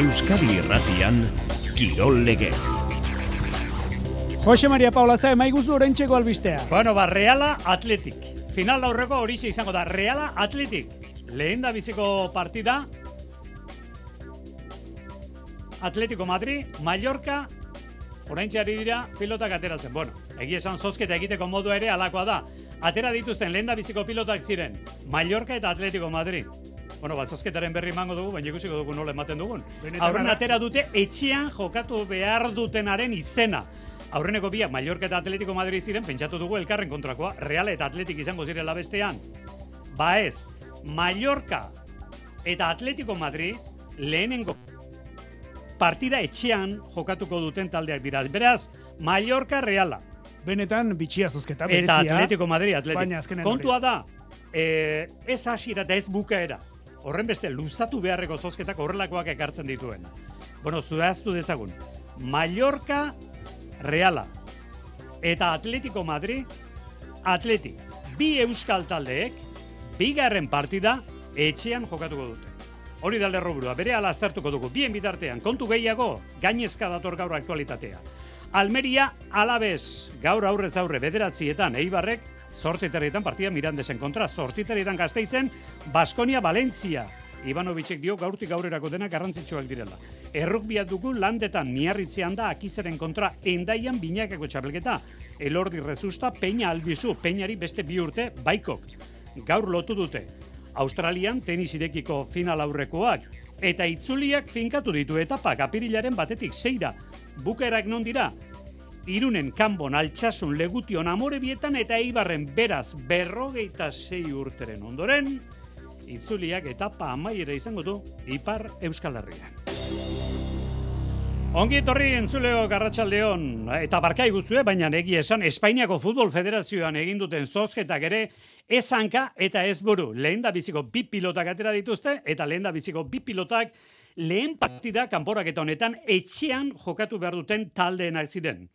Euskadi Irratian Kirol Legez. Jose Maria Paula za emaiguzu orentxeko albistea. Bueno, ba, Reala Atletik. Final aurreko hori izango da. Reala Atletik. Lehen da biziko partida. Atletico Madrid, Mallorca, oraintxeari dira pilotak ateratzen. Bueno, egia esan zozketa egiteko modu ere alakoa da. Atera dituzten lehen da biziko pilotak ziren. Mallorca eta Atletico Madrid. Bueno, ba, zozketaren berri mango dugu, baina ikusiko dugu nola ematen dugun. Aurren atera dute etxean jokatu behar dutenaren izena. Aurreneko biak Mallorca eta Atletico Madrid ziren, pentsatu dugu elkarren kontrakoa, Real eta Atletik izango zirela bestean. Ba ez, Mallorca eta Atletico Madrid lehenengo partida etxean jokatuko duten taldeak dira. Beraz, Mallorca Reala. Benetan bitxia zozketa, berezia. Eta Atletico Madrid, Atletico. Kontua da, e, ez hasiera eta ez bukaera. Horren beste, luzatu beharreko zozketak horrelakoak ekartzen dituen. Bueno, zuaztu dezagun. Mallorca Reala. Eta Atletico Madrid, Atletik. Bi euskal taldeek, bigarren partida, etxean jokatuko dute. Hori da lerroburua, bere ala aztertuko dugu. Bien bitartean, kontu gehiago, gainezka dator gaur aktualitatea. Almeria alabez, gaur aurrez aurre bederatzietan, eibarrek, zortziterrietan partida mirandesen kontra, zortziterrietan gazteizen, Baskonia Valentzia. Ivanovicek dio gaurtik gaurerako denak garrantzitsuak direla. Errukbiat dugu landetan miarritzean da akizeren kontra endaian binakako txapelketa. Elordi rezusta, peina albizu, peinari beste bi urte, baikok. Gaur lotu dute. Australian tenis irekiko final aurrekoak eta itzuliak finkatu ditu etapak apirilaren batetik zeira. Bukerak non dira? Irunen kanbon altxasun legution amore bietan eta eibarren beraz berrogeita zei urteren ondoren, itzuliak etapa amaiera izango du Ipar Euskal Herrian. Ongi etorri entzuleo garratxaldeon, eta barkai guztue, baina egi esan Espainiako Futbol Federazioan egin duten zozketak ere ez hanka eta ez buru. Lehen da biziko bi pilotak atera dituzte, eta lehen da biziko bi pilotak lehen partida kanporak eta honetan etxean jokatu behar duten taldeenak ziren.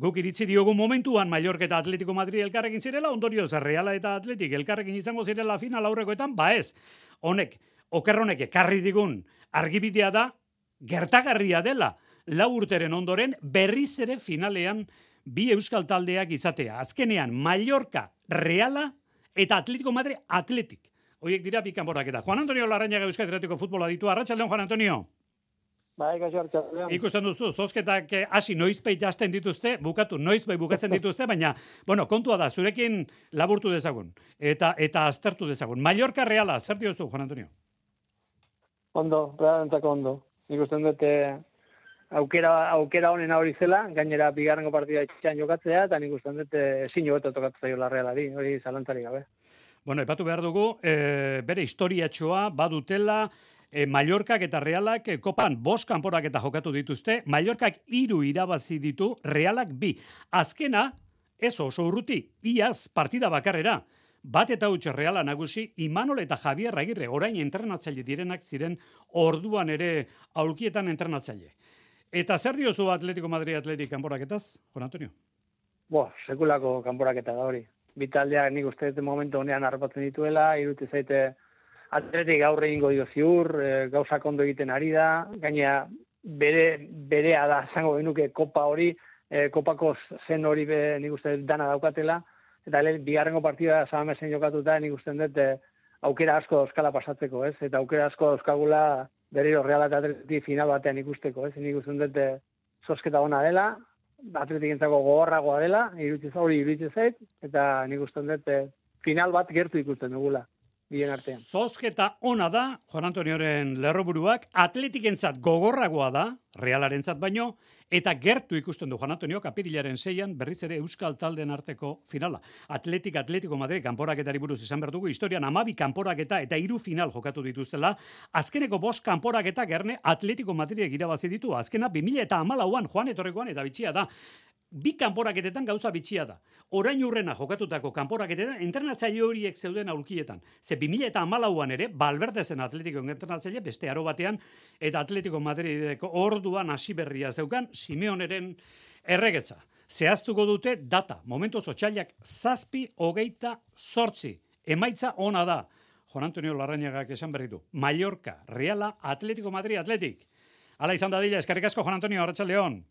Guk iritzi diogu momentuan Mallorca eta Atletico Madrid elkarrekin zirela, ondorio Reala eta Atletik elkarrekin izango zirela final aurrekoetan, ba ez. Honek, okerronek ekarri digun argibidea da, gertagarria dela lau urteren ondoren berriz ere finalean bi euskal taldeak izatea. Azkenean, Mallorca, Reala eta Atletico Madrid Atletik. Hoiek dira bi kanborak eta. Juan Antonio Larrañaga Euskal Herrietako futbola ditu. Arratxaldeon, Juan Antonio. Bai, gaixo Ikusten duzu, zozketak eh, hasi noiz jazten dituzte, bukatu noiz bukatzen dituzte, baina, bueno, kontua da, zurekin laburtu dezagun, eta eta aztertu dezagun. Mallorca Reala, zer diozu, Juan Antonio? Ondo, realentako ondo. Ikusten dute aukera, aukera honen hori zela, gainera bigarrengo partida etxean jokatzea, eta nik ustean dut eh, ezin jo beto tokatzea la realari, hori zalantzari gabe. Bueno, epatu behar dugu, e, bere historiatxoa badutela, e, Mallorcak eta Realak e, kopan bost kanporak eta jokatu dituzte, Mallorcak hiru irabazi ditu, Realak bi. Azkena, ez oso urruti, iaz partida bakarrera, bat eta utxe Reala nagusi, Imanol eta Javier Agirre, orain entrenatzaile direnak ziren orduan ere aulkietan entrenatzaile. Eta zer diozu Atletico Madrid Atletik kanporaketaz, Juan Antonio? Bo, sekulako kanporaketa da hori. Bitaldeak nik uste dut momentu honean harrapatzen dituela, iruti zaite atletik aurre ingo dio ziur, e, gauzak ondo egiten ari da, gaina bere, berea da, zango benuke kopa hori, e, kopako zen hori be, nik uste dana daukatela, eta le, bigarrengo partida zabamezen jokatuta, nik uste dut e, aukera asko euskala pasatzeko, ez? Eta aukera asko euskagula berriro Real eta Atleti final batean ikusteko, ez? Nik uste dut zosketa ona dela, Atletik entzako gogorragoa dela, iruditzen hori iruditzen zait, eta nik uste dut final bat gertu ikusten dugula bien artean. Zozketa ona da, Juan Antonioren lerroburuak, atletikentzat gogorragoa da, realarentzat baino, eta gertu ikusten du Juan Antonio kapirilaren zeian berriz ere Euskal Talden arteko finala. Atletik Atletico Madrid kanporaketari buruz izan berdugu, historian amabi kanporaketa eta hiru final jokatu dituztela, azkeneko bost kanporaketa gerne Atletico Madrid irabazi ditu, azkena 2000 eta amalauan Juan Etorrekoan eta bitxia da bi kanporaketetan gauza bitxia da. Orain urrena jokatutako kanporaketetan entrenatzaile horiek zeuden aulkietan. Ze 2000 eta amalauan ere, balberde zen atletiko entrenatzaile, beste aro batean, eta atletiko madrideko orduan hasi berria zeukan, Simeoneren erregetza. Zehaztuko dute data, momentu zotxailak zazpi hogeita sortzi. Emaitza ona da. Juan Antonio Larrañagak esan berritu. Mallorca, Reala, Atletico Madrid, Atletik. Hala izan dadila, eskerrik asko, Juan Antonio, Arratxaldeon.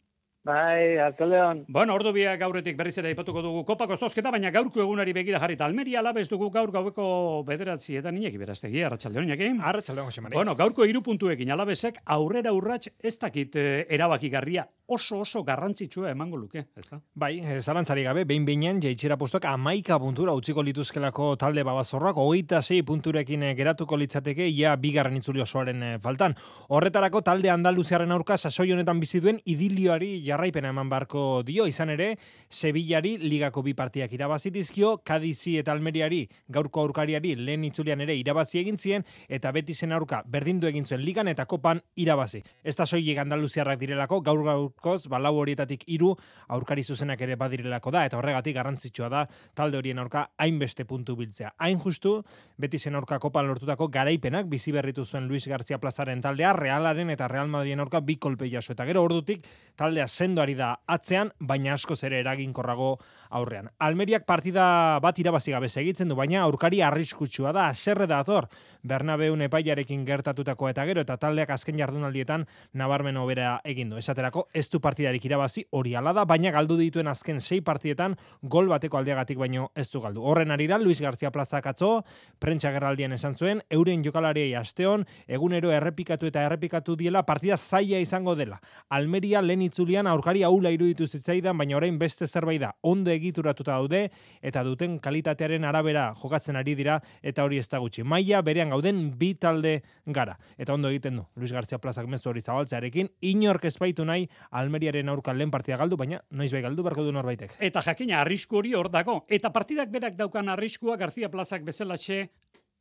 Bai, Artzaldeon. Bueno, ordu biak gauretik berriz ere ipatuko dugu kopako zozketa, baina gaurko egunari begira jarrita. Almeria alabez dugu gaur gaueko bederatzi eta ninek iberaztegi, arratsaldeon inaki. Arratxaldeon, Jose. Bueno, gaurko hiru puntuekin alabezek aurrera urrats ez dakit eh, erabakigarria oso oso garrantzitsua emango luke, ez da? Bai, eh, zalantzari gabe, behin behinean jaitxera postuak amaika puntura utziko lituzkelako talde babazorrak, hogeita sei punturekin eh, geratuko litzateke, ia bigarren itzuli osoaren eh, faltan. Horretarako talde Andaluziaren aurka sasoi honetan bizi duen idilioari jarraipena eman barko dio, izan ere, Sevillari ligako bi partiak irabazi dizkio, Kadizi eta Almeriari gaurko aurkariari lehen itzulian ere irabazi egin zien, eta beti zen aurka berdindu egin zuen ligan eta kopan irabazi. Ez da soilik Andaluziarrak direlako, gaur gaurkoz, balau horietatik hiru aurkari zuzenak ere badirelako da, eta horregatik garrantzitsua da talde horien aurka hainbeste puntu biltzea. Hain justu, beti zen aurka kopan lortutako garaipenak bizi berritu zuen Luis García Plazaren taldea, Realaren eta Real Madriden aurka bi kolpe jaso. Eta gero ordutik, taldea sendoari da atzean, baina askoz ere eraginkorrago aurrean. Almeriak partida bat irabazi gabe segitzen du, baina aurkari arriskutsua da, aserre da ator, Bernabeun epaiarekin gertatutako eta gero, eta taldeak azken jardunaldietan nabarmen hobera egin du. Esaterako, ez du partidarik irabazi hori ala da, baina galdu dituen azken sei partietan gol bateko aldeagatik baino ez du galdu. Horren ari da, Luis García Plaza katzo, prentsa gerraldian esan zuen, euren jokalariei asteon, egunero errepikatu eta errepikatu diela, partida zaila izango dela. Almeria lehen itzulian aurkari aula iruditu zitzaidan, baina orain beste zerbait da, ondo egituratuta daude, eta duten kalitatearen arabera jokatzen ari dira, eta hori ez da gutxi. Maia berean gauden bi talde gara. Eta ondo egiten du, Luis García Plazak mezu hori zabaltzearekin, inork ezbaitu nahi Almeriaren aurka lehen partida galdu, baina noiz bai galdu beharko du norbaitek. Eta jakina arrisku hori hor dago. Eta partidak berak daukan arriskua García Plazak bezelatxe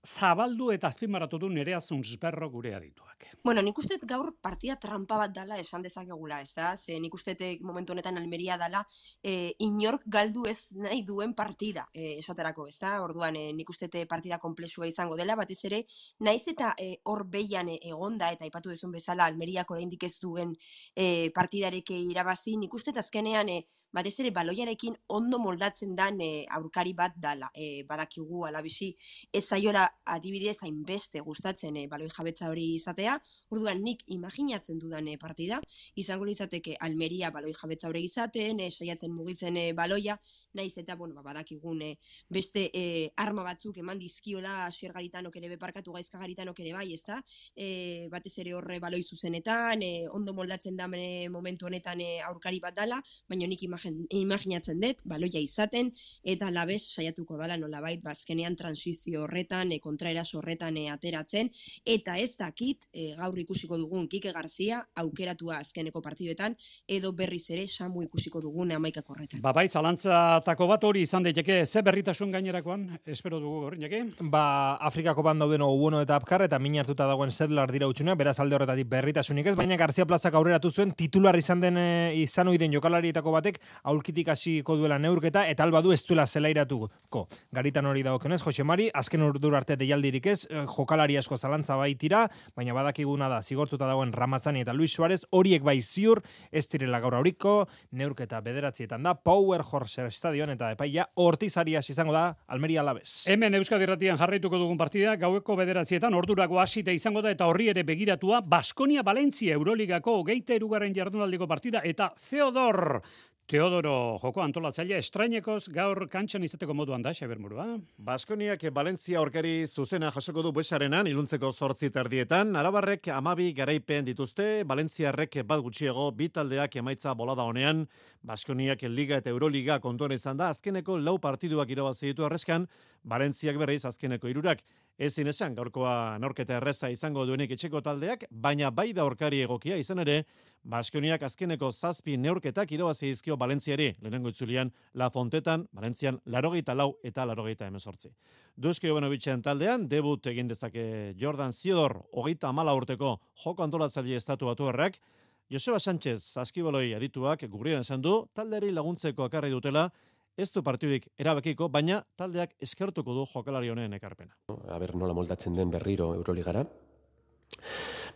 zabaldu eta azpimarratu du nerea zunzberro gure adituak. Bueno, nik uste gaur partida trampa bat dala esan dezakegula, ez da? Ze nik uste momentu honetan Almeria dala e, inork galdu ez nahi duen partida, e, esaterako, ez da? Orduan, e, nik uste partida komplexua izango dela, batez ere, naiz eta hor e, egonda, eta aipatu dezun bezala, Almeriako oraindik ez duen e, partidareke irabazi, nik uste azkenean, e, batez ere, baloiarekin ondo moldatzen dan e, aurkari bat dala, e, badakigu alabisi, ez zaiola adibidez hainbeste gustatzen e, baloi jabetza hori izatea, orduan nik imaginatzen dudan e, partida, izango litzateke Almeria baloi jabetza hori izaten, e, saiatzen mugitzen e, baloia, naiz eta bueno, ba, badakigun e, beste e, arma batzuk eman dizkiola asier garitanok ere beparkatu gaizka garitanok ere bai, ezta? E, batez ere horre baloi zuzenetan, e, ondo moldatzen da momentu honetan e, aurkari bat dala, baina nik imaginatzen dut, baloia izaten, eta labez saiatuko dala nolabait, bazkenean ba, transizio horretan, e, kontraeraso horretan e, ateratzen, eta ez dakit, e, gaur ikusiko dugun Kike Garzia, aukeratua azkeneko partiduetan, edo berriz ere samu ikusiko dugun amaikak horretan. Ba, bai, zalantzatako bat hori izan daiteke, ze berritasun gainerakoan, espero dugu gaur, jake? Ba, Afrikako ban dauden bueno eta apkar, eta min hartuta dagoen zedlar dira utxunea, beraz alde horretatik berritasunik ez, baina Garzia Plazak aurreratu zuen, titular izan den e, izan oiden jokalarietako batek, aulkitik hasiko duela neurketa, eta alba du ez duela zelairatuko. Garitan hori dagokenez, Jose Mari, azken urdur arte deialdirik ez, eh, jokalari asko zalantza baitira, baina badakiguna da, zigortuta dagoen Ramazani eta Luis Suarez, horiek bai ziur, ez direla gaur auriko, neurketa bederatzietan da, Power Horse Stadion eta epaia, hortizarias izango da, Almeria Labez. Hemen Euskadi Ratian jarraituko dugun partida, gaueko bederatzietan, ordurako hasite izango da, eta horri ere begiratua, Baskonia Valentzia Euroligako geite erugarren jardunaldiko partida, eta Theodor Teodoro joko antolatzaile estrainekoz gaur kantxan izateko moduan da, Xaber Murua. Baskoniak Valentzia aurkari zuzena jasoko du buesarenan, iluntzeko sortzi terdietan, arabarrek amabi garaipen dituzte, Valentziarrek bat gutxiego, bitaldeak emaitza bolada honean, Baskoniak Liga eta Euroliga kontuan izan da, azkeneko lau partiduak irabazi ditu arreskan, Valentziak berriz azkeneko irurak. Ezin esan, gaurkoa norketa erreza izango duenik etxeko taldeak, baina bai da aurkari egokia izan ere, Baskoniak azkeneko zazpi neurketak irabazi dizkio Valentziari, lehenengo itzulian La Fontetan, Valentzian larogeita lau eta larogeita emezortzi. Duzki Jovanovitzen taldean, debut egin dezake Jordan Ziodor, hogeita amala urteko joko antolatzaile estatu batu errak, Joseba Sánchez, askiboloi adituak, gurrian esan du, taldeari laguntzeko akarri dutela, ez du partidurik erabakiko, baina taldeak eskertuko du jokalari honen ekarpena. Aber nola moldatzen den berriro Euroligara,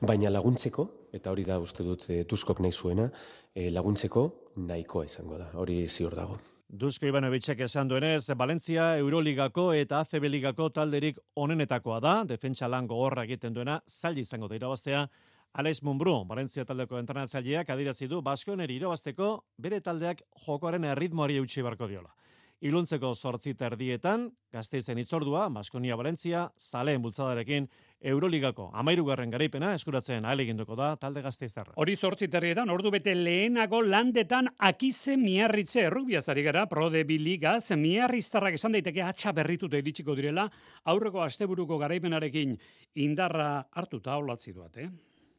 baina laguntzeko, eta hori da uste dut e, Tuskok nahi zuena, e, laguntzeko nahikoa izango da, hori ziur dago. Dusko Ivanovicek esan duenez, Valentzia Euroligako eta ACB Ligako talderik onenetakoa da, defentsa lan gogorra egiten duena, zail izango da irabaztea, Alex Mumbru, Valentzia taldeko entrenatzaileak adirazi du Baskoneri irabazteko bere taldeak jokoaren erritmoari eutxi barko diola. Iluntzeko sortzi terdietan, gazteizen itzordua, Baskonia Valentzia, zaleen bultzadarekin, Euroligako amairugarren garaipena eskuratzen ahaleginduko da talde gazteiztarra. Hori sortzi terrietan, ordu bete lehenago landetan akize miarritze errubiazari gara, prode biligaz, miarriztarrak esan daiteke atxa berrituta iritsiko direla, aurreko asteburuko garaipenarekin indarra hartuta olatzi duat, eh?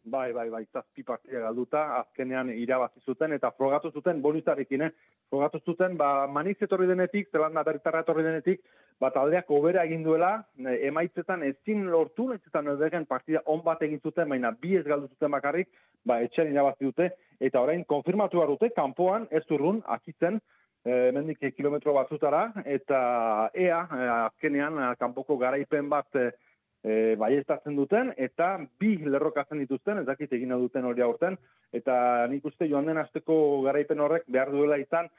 Bai, bai, bai, zazpi partida galduta, azkenean irabazi zuten, eta frogatu zuten bonusarekin, eh? Frogatu zuten, ba, maniz etorri denetik, zelanda berritarra etorri denetik, ba, taldeak obera egin duela, e, emaitzetan ezin lortu, ezin edegen partida on bat egin zuten, baina bi ez galdu zuten bakarrik, ba, etxean irabazi dute, eta orain konfirmatu dute, kanpoan, ez urrun, akitzen, e, mendik kilometro batzutara, eta ea, e, azkenean, kanpoko garaipen bat, e, e, baiestatzen duten, eta bi lerrokatzen dituzten, ez dakit egin duten hori aurten, eta nik uste joan den azteko garaipen horrek behar duela izan,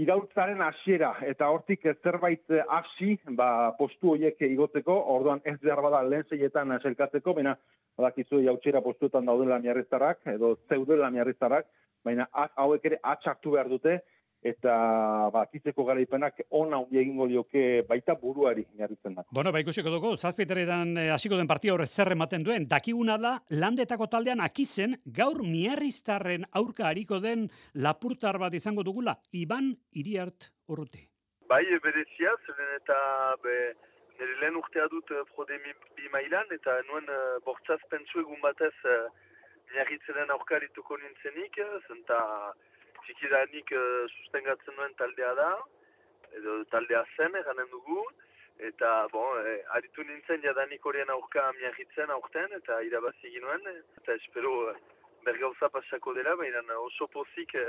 irautzaren hasiera eta hortik zerbait hasi ba, postu horiek igotzeko, orduan ez behar bada lehen zeietan selkatzeko, baina badakizu jautxera postuetan daudela miarriztarak, edo zeudela miarriztarak, baina hauek ere atxartu behar dute, eta ba kitzeko garaipenak ona handi egingo dioke baita buruari inarritzen da. Bueno, ba ikusiko dugu, zazpiteretan eh, hasiko den partia horre zer ematen duen, dakiguna da, landetako taldean akizen, gaur miarriztarren aurka hariko den lapurtar bat izango dugula, Iban Iriart urruti. Bai, berezia, zelen eta be, nire lehen urtea dut uh, prode bi mailan, eta nuen uh, bortzaz pentsu egun batez uh, miarritzenen aurka harituko nintzenik, zenta txikidanik uh, eh, sustengatzen duen taldea da, edo taldea zen eganen dugu, eta bon, e, aritu nintzen jadanik horien aurka miagitzen aurten, eta irabazi ginuen, eta espero e, bergauza pasako dela, baina oso pozik e,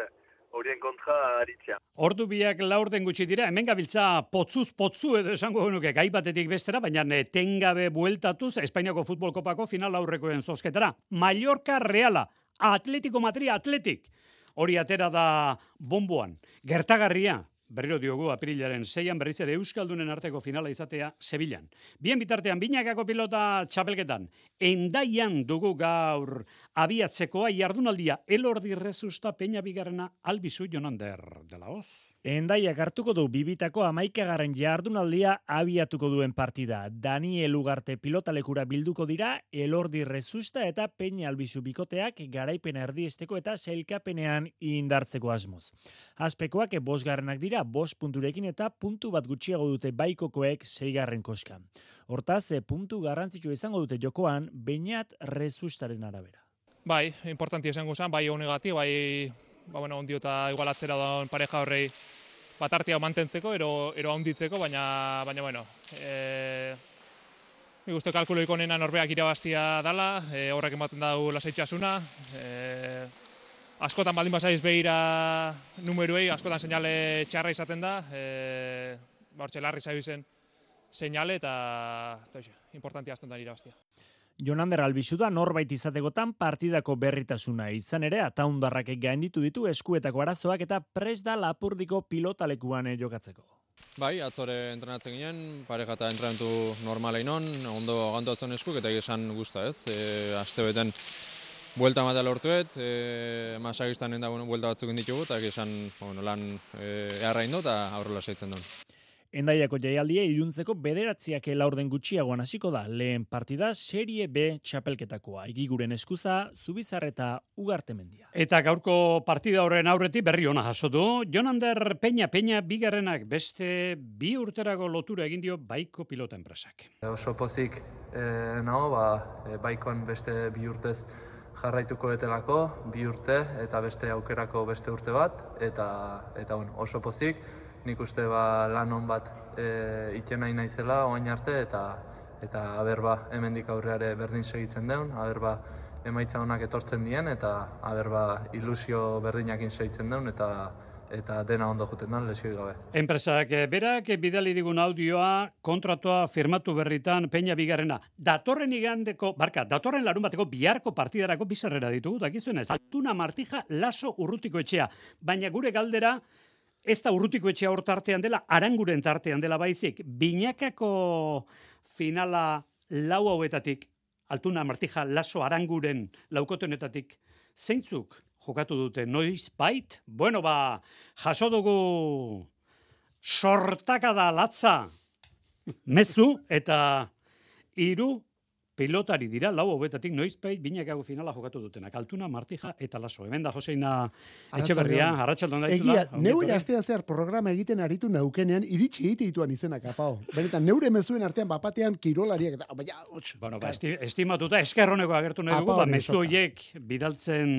horien kontra aritzea. Ordu biak laurden gutxi dira, hemen gabiltza potzuz potzu edo esango genuke gai batetik bestera, baina tengabe bueltatuz Espainiako futbol kopako final aurrekoen zozketara. Mallorca Reala, Atletico Madrid Atletik hori atera da bomboan. Gertagarria, berriro diogu aprilaren zeian berriz ere Euskaldunen arteko finala izatea Sevillan. Bien bitartean, binakako pilota txapelketan, endaian dugu gaur abiatzekoa jardunaldia elordi rezusta peña bigarrena albizu jonander dela hoz. Endaiak hartuko du bibitako amaikagarren jardunaldia abiatuko duen partida. Daniel Ugarte pilotalekura bilduko dira elordi rezusta eta peña albizu bikoteak garaipen erdiesteko eta selkapenean indartzeko asmoz. Azpekoak bosgarrenak dira bost punturekin eta puntu bat gutxiago dute baikokoek zeigarren koska. Hortaz, puntu garrantzitsu izango dute jokoan, bainat rezustaren arabera. Bai, importanti esango zen, bai honegati, bai ba, bueno, ondio eta igualatzera da pareja horrei bat artia mantentzeko, ero, ero handitzeko, baina, baina bueno, e, Mi gustu kalkulo ikonena norbeak irabaztia dala, e, horrek ematen dau lasaitxasuna. E, askotan baldin basaiz behira numeruei, askotan seinale txarra izaten da, e, bortxe larri zaiu zen seinale eta, eta importantia azten da irabaztia. Jonander albizu da norbait izategotan partidako berritasuna izan ere ataundarrak gainditu ditu eskuetako arazoak eta pres da lapurdiko pilotalekuan jokatzeko. Bai, atzore entrenatzen ginen, pareja eta entrenatu normalein on, ondo gantuatzen eskuk eta esan guzta ez. E, aste beten buelta mata lortuet, e, masagistan enda bueno, buelta batzuk inditugu, eta esan bueno, lan e, eharra indo eta aurrela saitzen duen. Endaiako jaialdia iluntzeko bederatziak laurden gutxiagoan hasiko da lehen partida serie B txapelketakoa. Igiguren eskuza, Zubizar eta Ugarte mendia. Eta gaurko partida horren aurreti berri ona jaso du. Jonander Peña Peña bigarrenak beste bi urterago lotura egin dio baiko pilota enpresak. Oso pozik eh, nago, ba, e, baikoan beste bi urtez jarraituko betelako, bi urte eta beste aukerako beste urte bat, eta, eta bueno, oso pozik, nik uste ba, lan hon bat e, iten nahi naizela oain arte, eta eta aber ba, hemendik aurreare berdin segitzen deun, aber ba, emaitza honak etortzen dien, eta aber ba, ilusio berdinakin segitzen deun, eta eta dena ondo juten da, lesio gabe. Enpresak eh, berak bidali digun audioa kontratoa firmatu berritan peña bigarrena. Datorren igandeko, barka, datorren larun bateko biharko partidarako bizarrera ditugu, dakizuen ez. Altuna martija laso urrutiko etxea. Baina gure galdera, ez da urrutiko etxea hor tartean dela, aranguren tartean dela baizik. Binakako finala lau hauetatik Altuna Martija Laso Aranguren laukotenetatik zeintzuk jokatu dute noiz bait? Bueno, ba, jaso dugu sortaka da latza mezu eta hiru pilotari dira, lau hobetatik noizpeit binakago finala jokatu dutenak. Altuna, Martija eta Laso. Hemen da Joseina Etxeberria, arratsaldon da Egia, neure astean zehar programa egiten aritu naukenean iritsi egite dituan izenak, apao. Benetan, neure mezuen artean bapatean kirolariak eta, baina. Bueno, ba, esti, estimatuta eskerroneko agertu nahi dugu, ba, mezu soka. horiek bidaltzen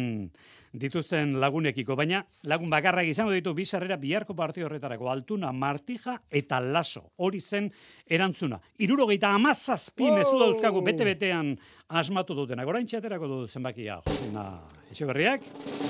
dituzten lagunekiko, baina lagun bakarrak izango ditu bi sarrera biharko partio horretarako Altuna, Martija eta Laso. Hori zen erantzuna. Irurogeita amazazpi Wow! mezu dauzkagu bete-betean asmatu dutenak. Orain txaterako du zenbakia, Josena Etxeberriak.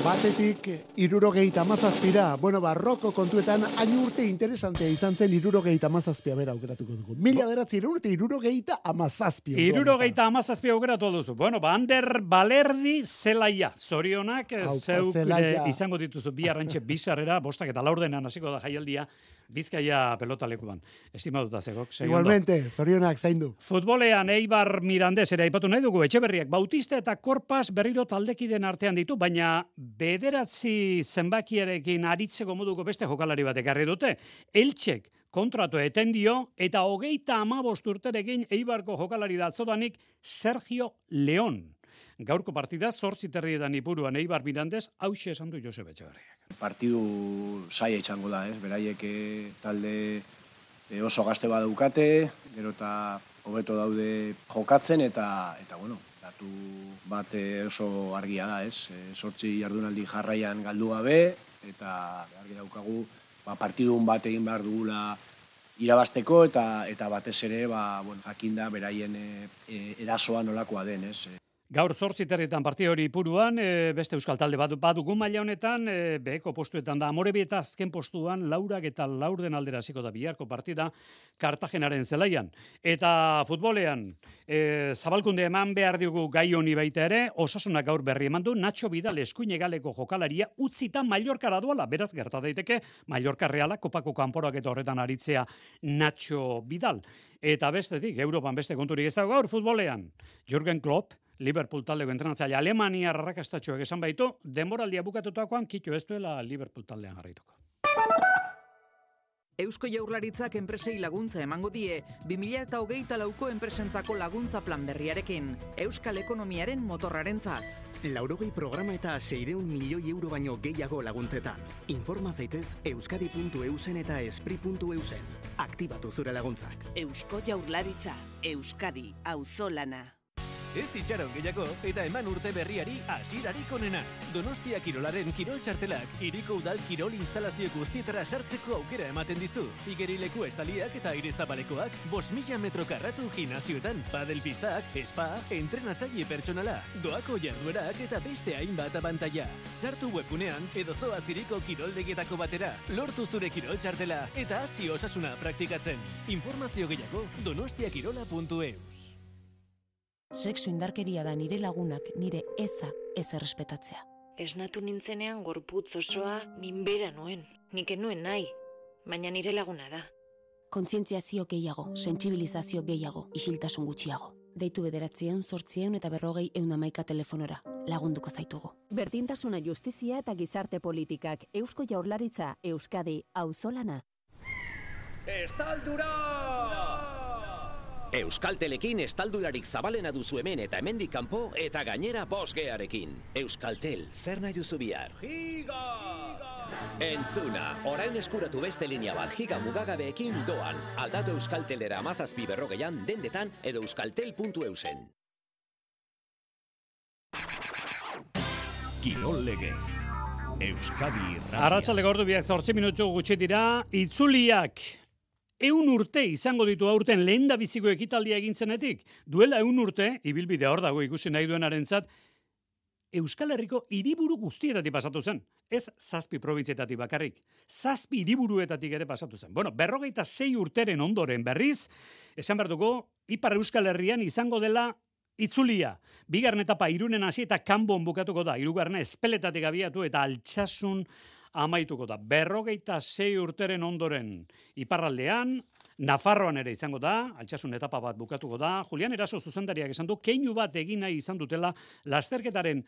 Batetik, irurogeita amazazpira. Bueno, barroko kontuetan, hain urte interesantea izan zen irurogeita amazazpia bera aukeratuko dugu. Mila beratzi urte irurogeita amazazpia. Irurogeita amazazpi aukeratu duzu. Bueno, ba, Ander Balerdi zelaia. Zorionak, zeuk eh, izango dituzu bi arrantxe bizarrera, bostak eta laurdenan hasiko da jaialdia, Bizkaia pelota lekuan. Estimaduta zegok. Igualmente, zorionak zaindu. Futbolean Eibar Mirandez ere aipatu nahi dugu Etxeberriak Bautista eta Korpas berriro taldekiden artean ditu, baina bederatzi zenbakiarekin aritzeko moduko beste jokalari bat ekarri dute. Eltsek kontratu eten dio eta hogeita amabost urterekin Eibarko jokalari da atzodanik Sergio León. Gaurko partida zortzi terrietan ipuruan Eibar Mirandez hause esan du Josebe Etxeberriak. partidu saia izango da, ez? Beraiek eh, talde eh, oso gazte badaukate, gero eta hobeto daude jokatzen eta eta bueno, datu bat eh, oso argia da, ez? Sortzi jardunaldi jarraian galdu gabe eta argi daukagu ba, partidun bat egin behar dugula irabasteko eta eta batez ere ba, bueno, jakinda beraien eh, erasoa nolakoa den, ez? Gaur zortzi terrietan partida hori ipuruan, e, beste euskal talde bat badugu maila honetan, e, beheko postuetan da, Amorebi eta azken postuan, laurak eta laurden aldera hasiko da biharko partida, Kartagenaren zelaian. Eta futbolean, e, zabalkunde eman behar dugu gai honi baita ere, osasunak gaur berri eman du, Nacho Vidal eskuine galeko jokalaria, utzita Mallorcara duela, beraz gerta daiteke, Mallorca Reala, kopako kanporak eta horretan aritzea Nacho Vidal. Eta bestetik, Europan beste konturik ez dago gaur futbolean, Jürgen Klopp, Liverpool taldeko entrenatzaile Alemania arrakastatxoak esan baitu, denboraldia bukatutakoan kitxo ez duela Liverpool taldean jarraituko. Eusko Jaurlaritzak enpresei laguntza emango die 20hogeita lauko enpresentzako laguntza plan berriarekin, Euskal Ekonomiaren motorrarentzat. Laurogei programa eta seireun milioi euro baino gehiago laguntzetan. Informa zaitez euskadi.eusen eta espri.eusen. Aktibatu zure laguntzak. Eusko Jaurlaritza, Euskadi, auzolana. Ez itxaron gehiago eta eman urte berriari hasirarik onena. Donostia Kirolaren kirol txartelak iriko udal kirol instalazio guztietara sartzeko aukera ematen dizu. Igerileku estaliak eta aire zabalekoak, bos mila metro karratu gimnazioetan, padel pistak, spa, entrenatzaile pertsonala, doako jarduerak eta beste hainbat abantaia. Sartu webgunean edo zoaz iriko kiroldegietako batera, lortu zure kirol txartela eta hasi osasuna praktikatzen. Informazio gehiago donostiakirola.eus. Sexu indarkeria da nire lagunak nire eza ez errespetatzea. Esnatu nintzenean gorputz osoa minbera nuen. Nik nuen nahi, baina nire laguna da. Kontzientziazio gehiago, sentsibilizazio gehiago, isiltasun gutxiago. Deitu bederatzieun, sortzieun eta berrogei eun amaika telefonora. Lagunduko zaitugu. Berdintasuna justizia eta gizarte politikak Eusko Jaurlaritza Euskadi auzolana. Euskaltelekin estaldurarik zabalena duzu hemen eta hemendik kanpo eta gainera bosgearekin. Euskaltel, zer nahi duzu bihar? Entzuna, orain eskuratu beste linea bat giga mugagabeekin doan. Aldatu Euskaltelera amazazpi berrogeian dendetan edo euskaltel.eusen. Kirol legez. Euskadi Irratia. Arratxalde gordu biak zortzi minutu gutxi dira, itzuliak eun urte izango ditu aurten lehen da biziko ekitaldia egin zenetik. Duela eun urte, ibilbide hor dago ikusi nahi duen arentzat, Euskal Herriko hiriburu guztietatik pasatu zen. Ez zazpi probintzietatik bakarrik. Zazpi hiriburuetatik ere pasatu zen. Bueno, berrogeita sei urteren ondoren berriz, esan behar dugu, Ipar Euskal Herrian izango dela itzulia. Bigarren etapa irunen hasi eta kanbon bukatuko da. Hirugarrena espeletatik abiatu eta altxasun amaituko da. Berrogeita sei urteren ondoren iparraldean, Nafarroan ere izango da, altxasun etapa bat bukatuko da. Julian Eraso zuzendariak esan du, keinu bat egin nahi izan dutela, lasterketaren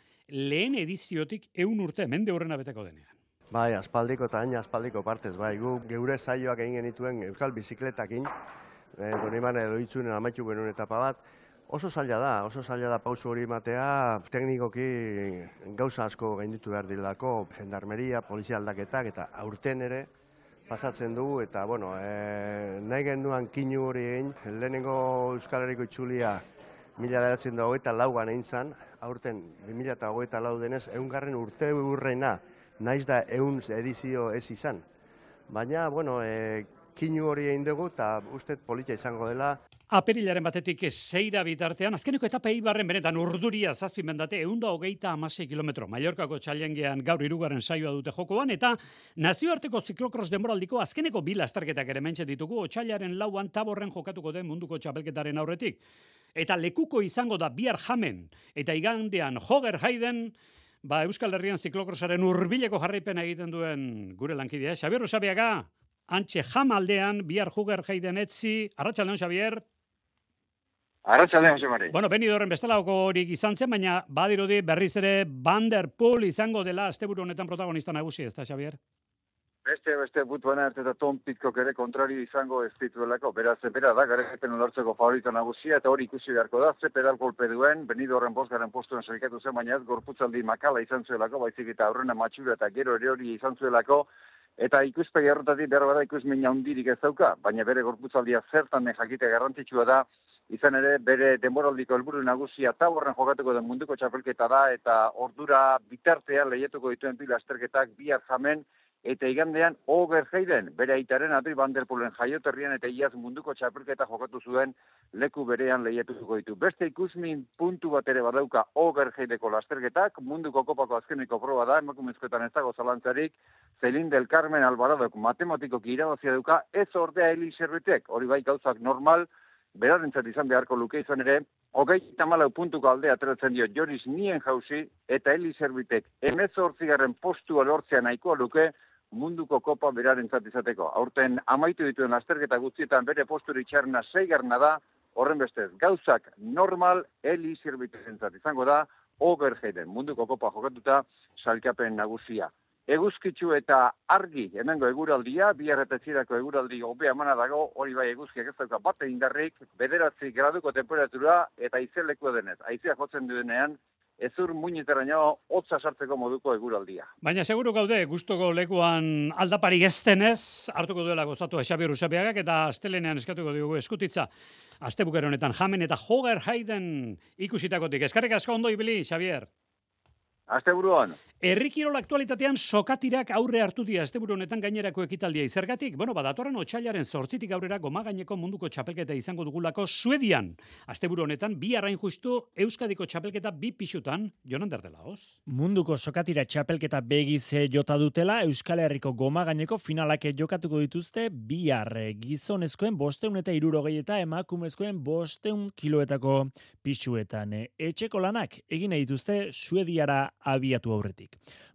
lehen ediziotik eun urte, mende horrena beteko denean. Bai, aspaldiko eta hain aspaldiko partez, bai, gu geure saioak egin genituen Euskal Bizikletakin, e, gure edo itzunen amaitu genuen etapa bat, oso zaila da, oso zaila da pausu hori matea, teknikoki gauza asko gainditu behar dilako, jendarmeria, polizia aldaketak, eta aurten ere, pasatzen dugu eta bueno, e, nahi genduan kinu hori egin, lehenengo Euskal Herriko itxulia mila beratzen da hogeita laugan egin zan, aurten 2000 eta hogeita lau denez, eungarren urte urreina, naiz da eun edizio ez izan. Baina, bueno, e, kinu hori egin dugu eta uste politia izango dela, Aperilaren batetik zeira bitartean, azkeneko etapa eibarren benetan urduria zazpi mendate, eunda hogeita amasei kilometro. Mallorcako txalengean gaur irugaren saioa dute jokoan, eta nazioarteko ziklokros denboraldiko azkeneko bila astarketak ere mentxe ditugu, otxailaren lauan taborren jokatuko den munduko txapelketaren aurretik. Eta lekuko izango da bihar jamen, eta igandean joger haiden, ba Euskal Herrian ziklokrosaren urbileko jarraipena egiten duen gure lankidea. Xabier Usabiaga, antxe jamaldean, bihar juger jaiden etzi, arratsaldean Xabier. Arratxaldean, Jose Mari. Bueno, beni dorren bestelako horik izan zen, baina badirudi berriz ere Vanderpool izango dela asteburu honetan protagonista nagusi, ez da, Xavier? Beste, beste, butu eta Tom Pitcock ere kontrari izango ez dituelako. Beraz, bera da, garepen olortzeko favorito nagusia, eta hori ikusi beharko da, ze pedal kolpe duen, benido horren bosgaren postuen sarikatu zen, baina ez gorputzaldi makala izan zuelako, baizik eta aurrena matxura eta gero ere hori izan zuelako, Eta ikuspegi errotatik behar bada ikusmin jaundirik ez dauka, baina bere gorputzaldia zertan jakite garrantzitsua da, izan ere bere denboraldiko helburu nagusia taborren jokatuko den munduko txapelketa da, eta ordura bitartean leietuko dituen pila asterketak bihar jamen, eta igandean Oger Heiden, bere aitaren Adri Vanderpoolen jaioterrian eta iaz munduko txapelketa jokatu zuen leku berean lehiatuko ditu. Beste ikusmin puntu bat ere badauka Oger Heideko lasterketak, munduko kopako azkeniko proba da, emakumezkoetan ez dago zalantzarik, Zelin del Carmen Alvaradok matematiko irabazia dauka, ez ordea heli zerbitek, hori bai gauzak normal, berarentzat izan beharko luke izan ere, hogei tamalau puntuko aldea ateratzen dio Joris Nien jauzi, eta heli zerbitek emez hortzigarren postua lortzea nahikoa luke, munduko kopa beraren izateko. Aurten amaitu dituen lasterketa guztietan bere posturi txarna zeigarna da, horren bestez, gauzak normal heli zirbiten izango da, Oberheiden munduko kopa jokatuta salkapen nagusia. Eguzkitzu eta argi hemengo eguraldia, bihar eta eguraldi hobea mana dago, hori bai eguzkiak ez dauka bate indarrik, bederatzi graduko temperatura eta izeleko denez. Aizea jotzen duenean, ezur muineteraino hotza sartzeko moduko eguraldia. Baina seguru gaude gustoko lekuan aldapari gestenez hartuko duela gozatu Xabier Usabiagak eta astelenean eskatuko dugu eskutitza astebuker honetan jamen eta Hoger Hayden ikusitakotik. Eskarrik asko ondo ibili Xabier. Asteburuan. Herrikirol aktualitatean sokatirak aurre hartu dira asteburu honetan gainerako ekitaldia izergatik. Bueno, badatorren otsailaren 8tik aurrera goma gaineko munduko txapelketa izango dugulako Suedian. Asteburu honetan bi arrain justu Euskadiko txapelketa bi pixutan Jonan Derdelaoz. Munduko sokatira txapelketa begiz jota dutela Euskal Herriko goma gaineko finalak jokatuko dituzte bihar gizonezkoen bosteun eta irurogei eta emakumezkoen bosteun kiloetako pixuetan. Etxeko lanak egin dituzte Suediara abiatu aurretik.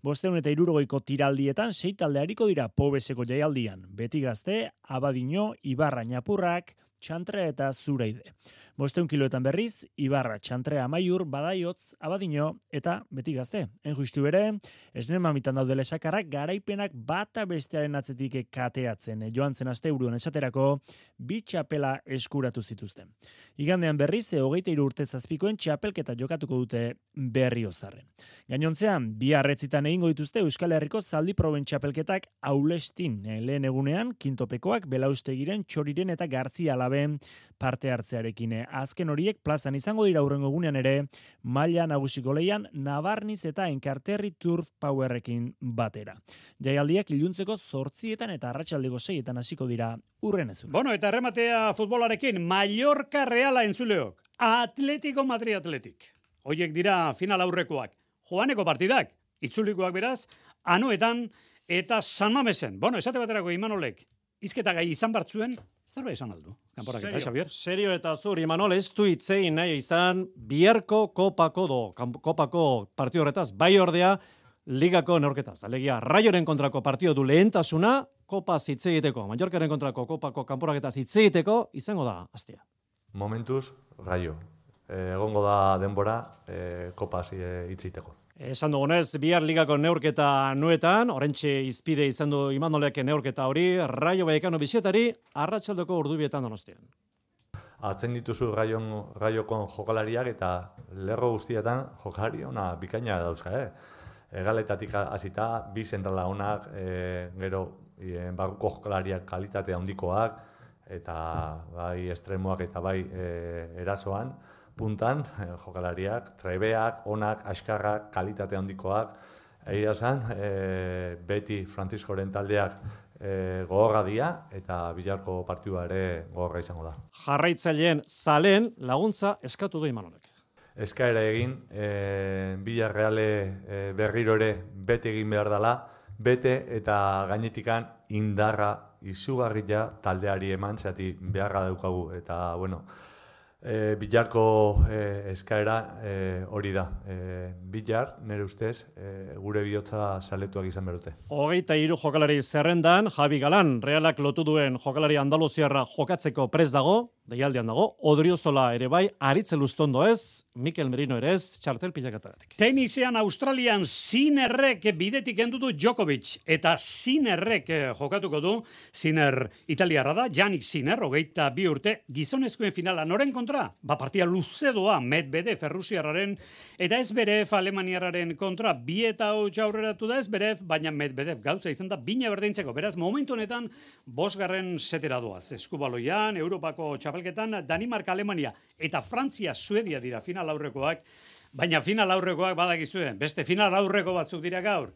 Bosteun eta irurogeiko tiraldietan sei talde hariko dira pobeseko jaialdian. Beti gazte, abadino, ibarra napurrak, txantre eta zureide. Bosteun kiloetan berriz, Ibarra, txantre amaiur, badaiotz, abadino eta beti gazte. Enjuistu bere, esne mamitan daude lesakarrak garaipenak bata bestearen atzetik kateatzen. Joan zen aste uruan esaterako, bi txapela eskuratu zituzten. Igandean berriz, e, hogeita urte zazpikoen txapelketa jokatuko dute berri ozarren. Gainontzean, bi arretzitan egingo dituzte Euskal Herriko zaldi proben txapelketak aulestin. E, lehen egunean, kintopekoak, belaustegiren, txoriren eta gartzi alaben parte hartzearekin. Azken horiek plazan izango dira urrengo egunean ere, maila nagusiko leian, nabarniz eta enkarterri turf powerrekin batera. Jaialdiak iluntzeko zortzietan eta arratsaldeko seietan hasiko dira urren ezun. Bueno, eta errematea futbolarekin, Mallorca Reala entzuleok, Atletico Madrid Atletik. Hoiek dira final aurrekoak. Joaneko partidak, itzulikoak beraz, anuetan eta San Mamesen. Bueno, esate baterako Imanolek, izketa gai izan bartzuen, Zer esan aldu? Kanporak eta, Xavier? Serio eta zur, Imanol, ez du itzein nahi izan, biharko kopako do, kopako partio horretaz, bai ordea, ligako neorketaz. Alegia, raioren kontrako partio du lehentasuna, kopa egiteko, Mallorcaren kontrako kopako kanporaketa hitz egiteko, izango da, astia. Momentuz, raio. E, egongo da denbora, e, kopa hitz egiteko. Esan dugunez, bihar ligako neurketa nuetan, orentxe izpide izan du imanolek neurketa hori, raio baikano bisietari, arratsaldoko urdubietan donostian. Atzen dituzu raion, raiokon jokalariak eta lerro guztietan jokalari ona bikaina dauzka, eh? Egaletatik hasita bi zentrala onak, e, gero e, barruko jokalariak kalitate handikoak eta bai estremoak eta bai e, erasoan, puntan, eh, jokalariak, trebeak, onak, askarrak, kalitate handikoak, egia zen, eh, beti Franciscoren taldeak e, gogorra dia eta bilarko partidua ere gogorra izango da. Jarraitzaileen zalen laguntza eskatu du imanonek. Eskaera egin, e, Bilarreale e, berriro ere bete egin behar dela, bete eta gainetikan indarra izugarria taldeari eman zati beharra daukagu. Eta, bueno, E, bilarko e, eskaera e, hori da. E, bilar, nire ustez, e, gure bihotza saletuak izan berute. Hogeita hiru jokalari zerrendan, Javi Galan, realak lotu duen jokalari Andaluziarra jokatzeko prez dago, deialdean dago, Odriozola ere bai, aritze lustondo ez, Mikel Merino ere ez, txartel pilakatatik. Tenisean Australian Sinerrek bidetik endu du Djokovic, eta Sinerrek jokatuko du, Siner italiarra da, Janik Siner, hogeita bi urte, gizonezkoen finala, noren kontra ba partia luze doa Medvedev Errusiarraren eta ez bere Alemaniarraren kontra bi eta hau jaurreratu da ez bere, baina Medvedev gauza izan da bina berdintzeko. Beraz, momentu honetan bosgarren setera doaz. Eskubaloian, Europako txapelketan, Danimarka Alemania eta Frantzia Suedia dira final aurrekoak, baina final aurrekoak badakizue, beste final aurreko batzuk dira gaur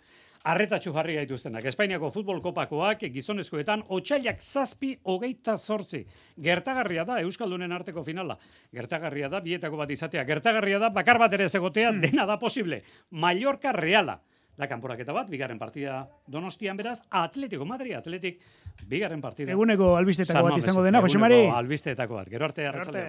arretatxu jarri gaituztenak. Espainiako futbol kopakoak gizonezkoetan otxailak zazpi hogeita zortzi. Gertagarria da Euskaldunen arteko finala. Gertagarria da bietako bat izatea. Gertagarria da bakar bat ere zegotea hmm. dena da posible. Mallorca Reala. La kanporaketa bat, bigarren partida donostian beraz, Atletico Madrid, Atletik, bigarren partida. Eguneko albistetako bat izango dena, Jose Mari. Eguneko albistetako bat, gero arte, arratsalde.